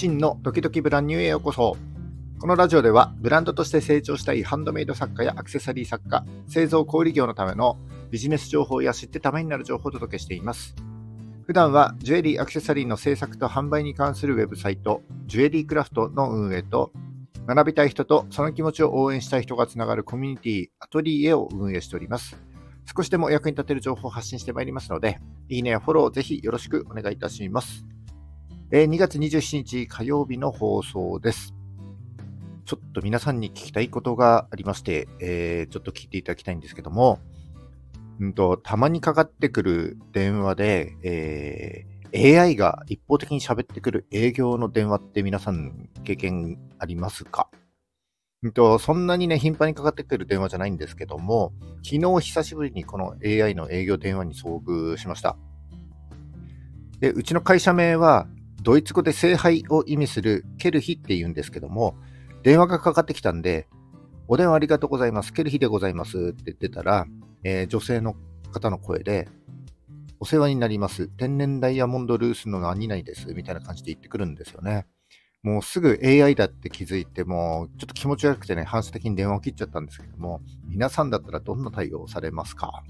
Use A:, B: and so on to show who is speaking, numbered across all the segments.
A: 真のドキドキブランニューへようこそ。このラジオでは、ブランドとして成長したいハンドメイド作家やアクセサリー作家、製造小売業のためのビジネス情報や知ってためになる情報をお届けしています。普段はジュエリーアクセサリーの制作と販売に関するウェブサイト、ジュエリークラフトの運営と、学びたい人とその気持ちを応援したい人がつながるコミュニティ、アトリエを運営しております。少しでも役に立てる情報を発信してまいりますので、いいねやフォローをぜひよろしくお願いいたします。えー、2月27日火曜日の放送です。ちょっと皆さんに聞きたいことがありまして、えー、ちょっと聞いていただきたいんですけども、うんと、たまにかかってくる電話で、えー、AI が一方的に喋ってくる営業の電話って皆さん経験ありますか？うんと、そんなにね、頻繁にかかってくる電話じゃないんですけども、昨日久しぶりにこの AI の営業電話に遭遇しました。で、うちの会社名は、ドイツ語で聖杯を意味するケルヒって言うんですけども、電話がかかってきたんで、お電話ありがとうございます。ケルヒでございますって言ってたら、えー、女性の方の声で、お世話になります。天然ダイヤモンドルースの何々です。みたいな感じで言ってくるんですよね。もうすぐ AI だって気づいて、もうちょっと気持ち悪くてね、反射的に電話を切っちゃったんですけども、皆さんだったらどんな対応をされますか？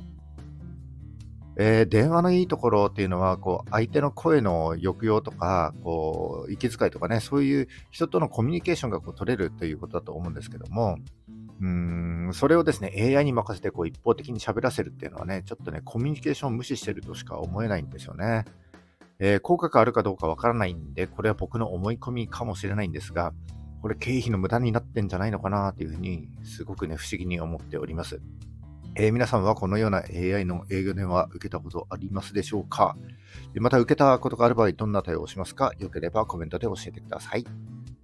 A: えー、電話のいいところっていうのは、こう、相手の声の抑揚とか、こう、息遣いとかね、そういう人とのコミュニケーションがこう取れるということだと思うんですけども、うん、それをですね、AI に任せてこう一方的に喋らせるっていうのはね、ちょっとね、コミュニケーションを無視してるとしか思えないんですよね。えー、効果があるかどうかわからないんで、これは僕の思い込みかもしれないんですが、これ経費の無駄になってんじゃないのかなというふうに、すごくね、不思議に思っております。えー、皆さんはこのような AI の営業電話受けたことありますでしょうか？また受けたことがある場合、どんな対応をしますか？よければコメントで教えてください。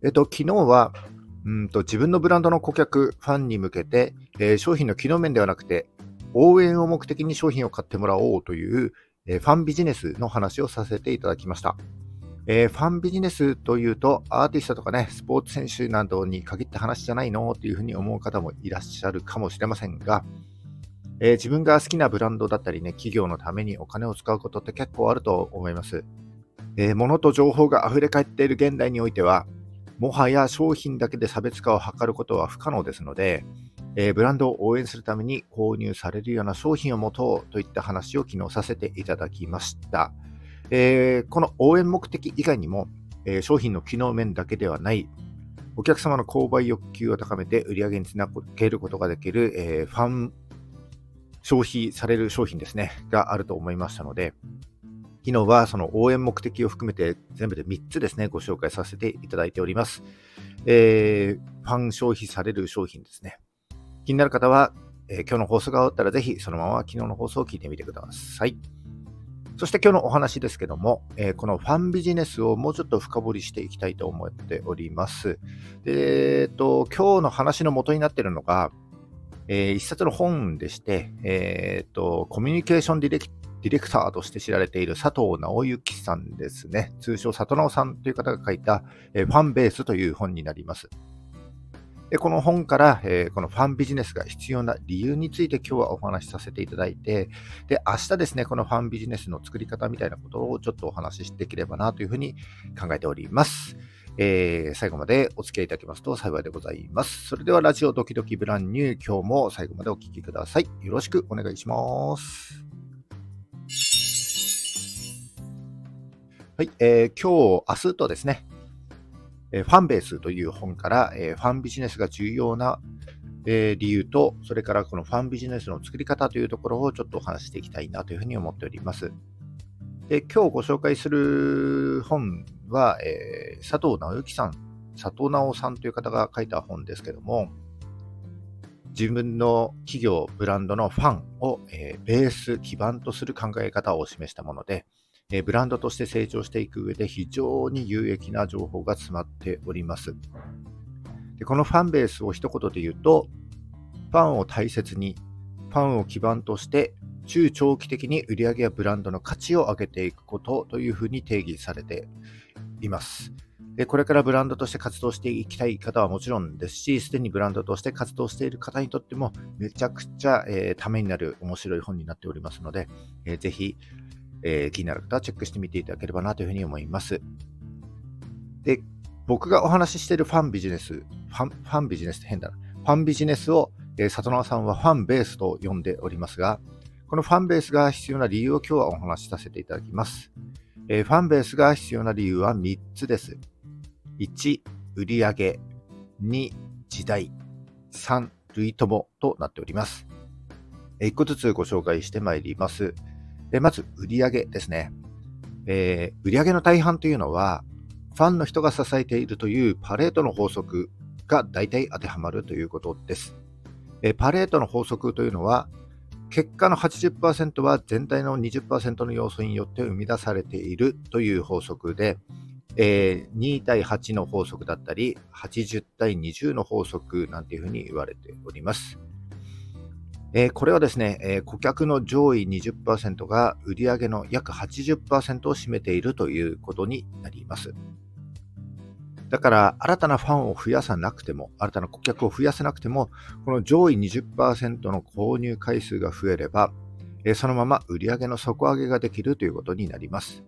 A: えっ、と、昨日は、うんと自分のブランドの顧客、ファンに向けて、えー、商品の機能面ではなくて、応援を目的に商品を買ってもらおうという、えー、ファンビジネスの話をさせていただきました。えー、ファンビジネスというと、アーティストとかね、スポーツ選手などに限った話じゃないの？っていうふうに思う方もいらっしゃるかもしれませんが、えー、自分が好きなブランドだったりね、企業のためにお金を使うことって結構あると思います。えー、物と情報が溢れ返っている現代においては、もはや商品だけで差別化を図ることは不可能ですので、えー、ブランドを応援するために購入されるような商品を持とうといった話を昨日させていただきました。えー、この応援目的以外にも、えー、商品の機能面だけではない、お客様の購買欲求を高めて売り上げにつなげることができる、えー、ファン消費される商品ですね、があると思いましたので、昨日はその応援目的を含めて全部で3つですね、ご紹介させていただいております。えー、ファン消費される商品ですね。気になる方は、えー、今日の放送が終わったらぜひそのまま昨日の放送を聞いてみてください。そして今日のお話ですけども、えー、このファンビジネスをもうちょっと深掘りしていきたいと思っております。でえーと、今日の話の元になっているのが、えー、一冊の本でして、えーと、コミュニケーションディレクディレクターとして知られている佐藤直之さんですね。通称佐藤直さんという方が書いた、え、ファンベースという本になります。でこの本から、えー、このファンビジネスが必要な理由について今日はお話しさせていただいて、で、明日ですね、このファンビジネスの作り方みたいなことをちょっとお話しできればなというふうに考えております。えー、最後までお付き合いいただけますと幸いでございます。それではラジオドキドキブランニュー、今日も最後までお聴きください。よろしくお願いします。はい、えー、今日、明日とですね、えー、ファンベースという本から、えー、ファンビジネスが重要な、えー、理由と、それからこのファンビジネスの作り方というところをちょっとお話していきたいなというふうに思っております。で今日ご紹介する本は、えー、佐藤直之さん、佐藤直さんという方が書いた本ですけども、自分の企業、ブランドのファンを、えー、ベース、基盤とする考え方を示したもので、えー、ブランドとして成長していく上で非常に有益な情報が詰まっております。でこのファンベースを一言で言うと、ファンを大切に、ファンを基盤として中長期的に売上やブランドの価値を上げていくことというふうに定義されています。でこれからブランドとして活動していきたい方はもちろんですし、すでにブランドとして活動している方にとってもめちゃくちゃ、えー、ためになる面白い本になっておりますので、えー、ぜひ、えー、気になる方はチェックしてみていただければなというふうに思います。で、僕がお話ししているファンビジネス、ファンファンビジネスって変だな。ファンビジネスを、えー、里直さんはファンベースと呼んでおりますが、このファンベースが必要な理由を今日はお話しさせていただきます。えー、ファンベースが必要な理由は3つです。1、売上2、時代3、類友となっております。1個ずつご紹介してまいります。まず、売上ですね。えー、売上の大半というのは、ファンの人が支えているというパレートの法則が大体当てはまるということです。えパレートの法則というのは、結果の80%は全体の20%の要素によって生み出されているという法則で、えー、2対8の法則だったり、80対20の法則なんていうふうに言われております。えー、これはですね、えー、顧客の上位20%が売上の約80%を占めているということになります。だから、新たなファンを増やさなくても、新たな顧客を増やさなくても、この上位20%の購入回数が増えれば、そのまま売上の底上げができるということになります。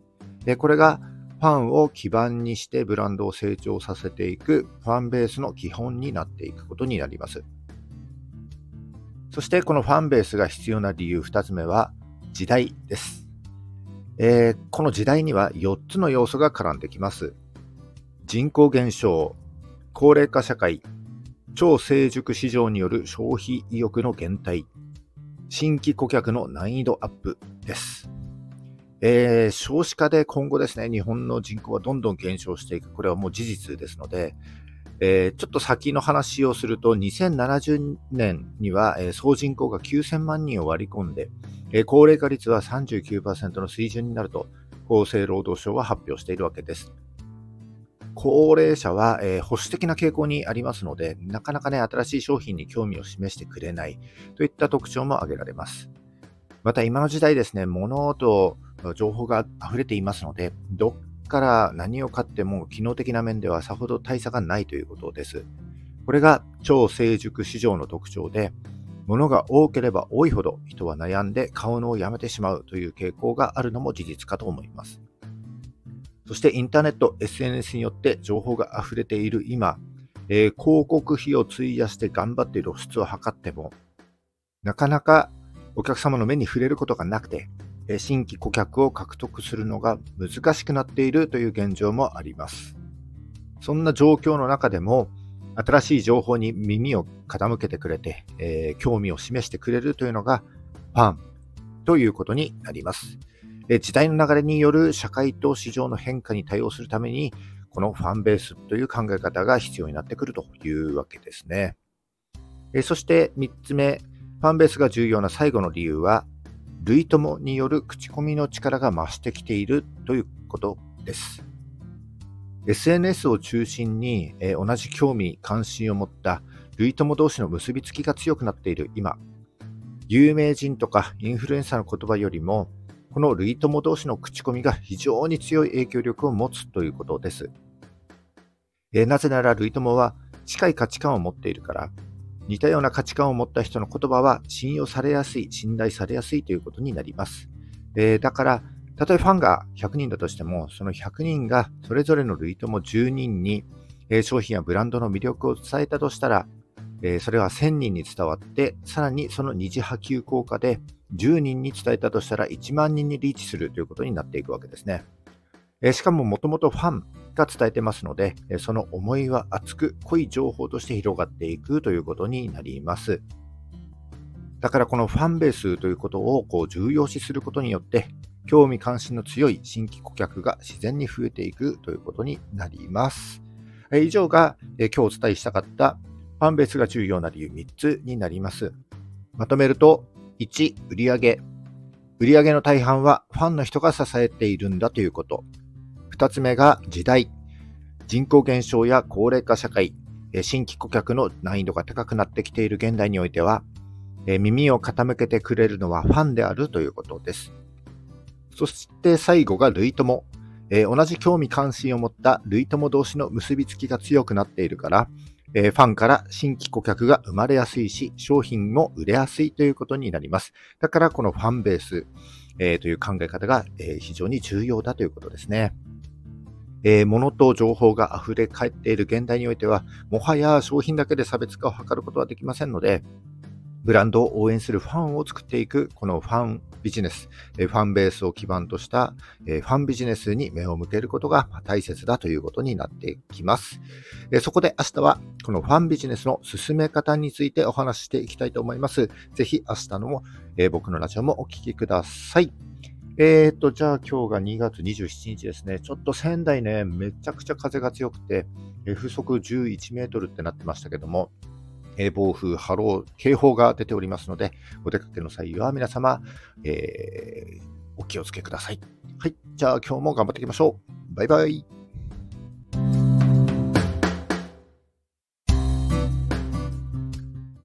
A: これがファンを基盤にしてブランドを成長させていくファンベースの基本になっていくことになります。そしてこのファンベースが必要な理由2つ目は時代です。えー、この時代には4つの要素が絡んできます。人口減少、高齢化社会、超成熟市場による消費意欲の減退、新規顧客の難易度アップです。えー、少子化で今後ですね、日本の人口はどんどん減少していく。これはもう事実ですので、えー、ちょっと先の話をすると、2070年には、えー、総人口が9000万人を割り込んで、えー、高齢化率は39%の水準になると、厚生労働省は発表しているわけです。高齢者は、えー、保守的な傾向にありますので、なかなかね、新しい商品に興味を示してくれないといった特徴も挙げられます。また今の時代ですね、物と情報が溢れていますので、どっから何を買っても機能的な面ではさほど大差がないということです。これが超成熟市場の特徴で、物が多ければ多いほど人は悩んで買うのをやめてしまうという傾向があるのも事実かと思います。そしてインターネット、SNS によって情報が溢れている今、えー、広告費を費やして頑張って露出を図っても、なかなかお客様の目に触れることがなくて、え新規顧客を獲得するのが難しくなっているという現状もあります。そんな状況の中でも、新しい情報に耳を傾けてくれて、えー、興味を示してくれるというのがファンということになります。時代の流れによる社会と市場の変化に対応するために、このファンベースという考え方が必要になってくるというわけですね。そして3つ目、ファンベースが重要な最後の理由は、類友による口コミの力が増してきているということです。SNS を中心に、同じ興味、関心を持った類友同士の結びつきが強くなっている今、有名人とかインフルエンサーの言葉よりも、この類友同士の口コミが非常に強い影響力を持つということです。えなぜなら類友は近い価値観を持っているから、似たような価値観を持った人の言葉は信用されやすい、信頼されやすいということになります。えー、だから、たとえファンが100人だとしても、その100人がそれぞれの類友10人に、え、商品やブランドの魅力を伝えたとしたら、え、それは1000人に伝わって、さらにその二次波及効果で10人に伝えたとしたら1万人にリーチするということになっていくわけですね。えしかももともとファンが伝えてますので、その思いは熱く濃い情報として広がっていくということになります。だからこのファンベースということをこう重要視することによって、興味関心の強い新規顧客が自然に増えていくということになります。以上が今日お伝えしたかったファンベースが重要な理由3つになります。まとめると、1、売上売上の大半はファンの人が支えているんだということ。2つ目が時代。人口減少や高齢化社会、新規顧客の難易度が高くなってきている現代においては、耳を傾けてくれるのはファンであるということです。そして最後が類友。同じ興味関心を持った類友同士の結びつきが強くなっているから、えー、ファンから新規顧客が生まれやすいし、商品も売れやすいということになります。だからこのファンベース、えー、という考え方が、えー、非常に重要だということですね。えー、物と情報が溢れ返っている現代においては、もはや商品だけで差別化を図ることはできませんので、ブランドを応援するファンを作っていく、このファンビジネス、ファンベースを基盤としたファンビジネスに目を向けることが大切だということになってきます。そこで明日はこのファンビジネスの進め方についてお話ししていきたいと思います。ぜひ明日の僕のラジオもお聴きください。えーと、じゃあ今日が2月27日ですね。ちょっと仙台ね、めちゃくちゃ風が強くて、風速11メートルってなってましたけども、え暴風、波浪、警報が出ておりますので、お出かけの際は皆様、えー、お気をつけください。はい。じゃあ今日も頑張っていきましょう。バイバイ。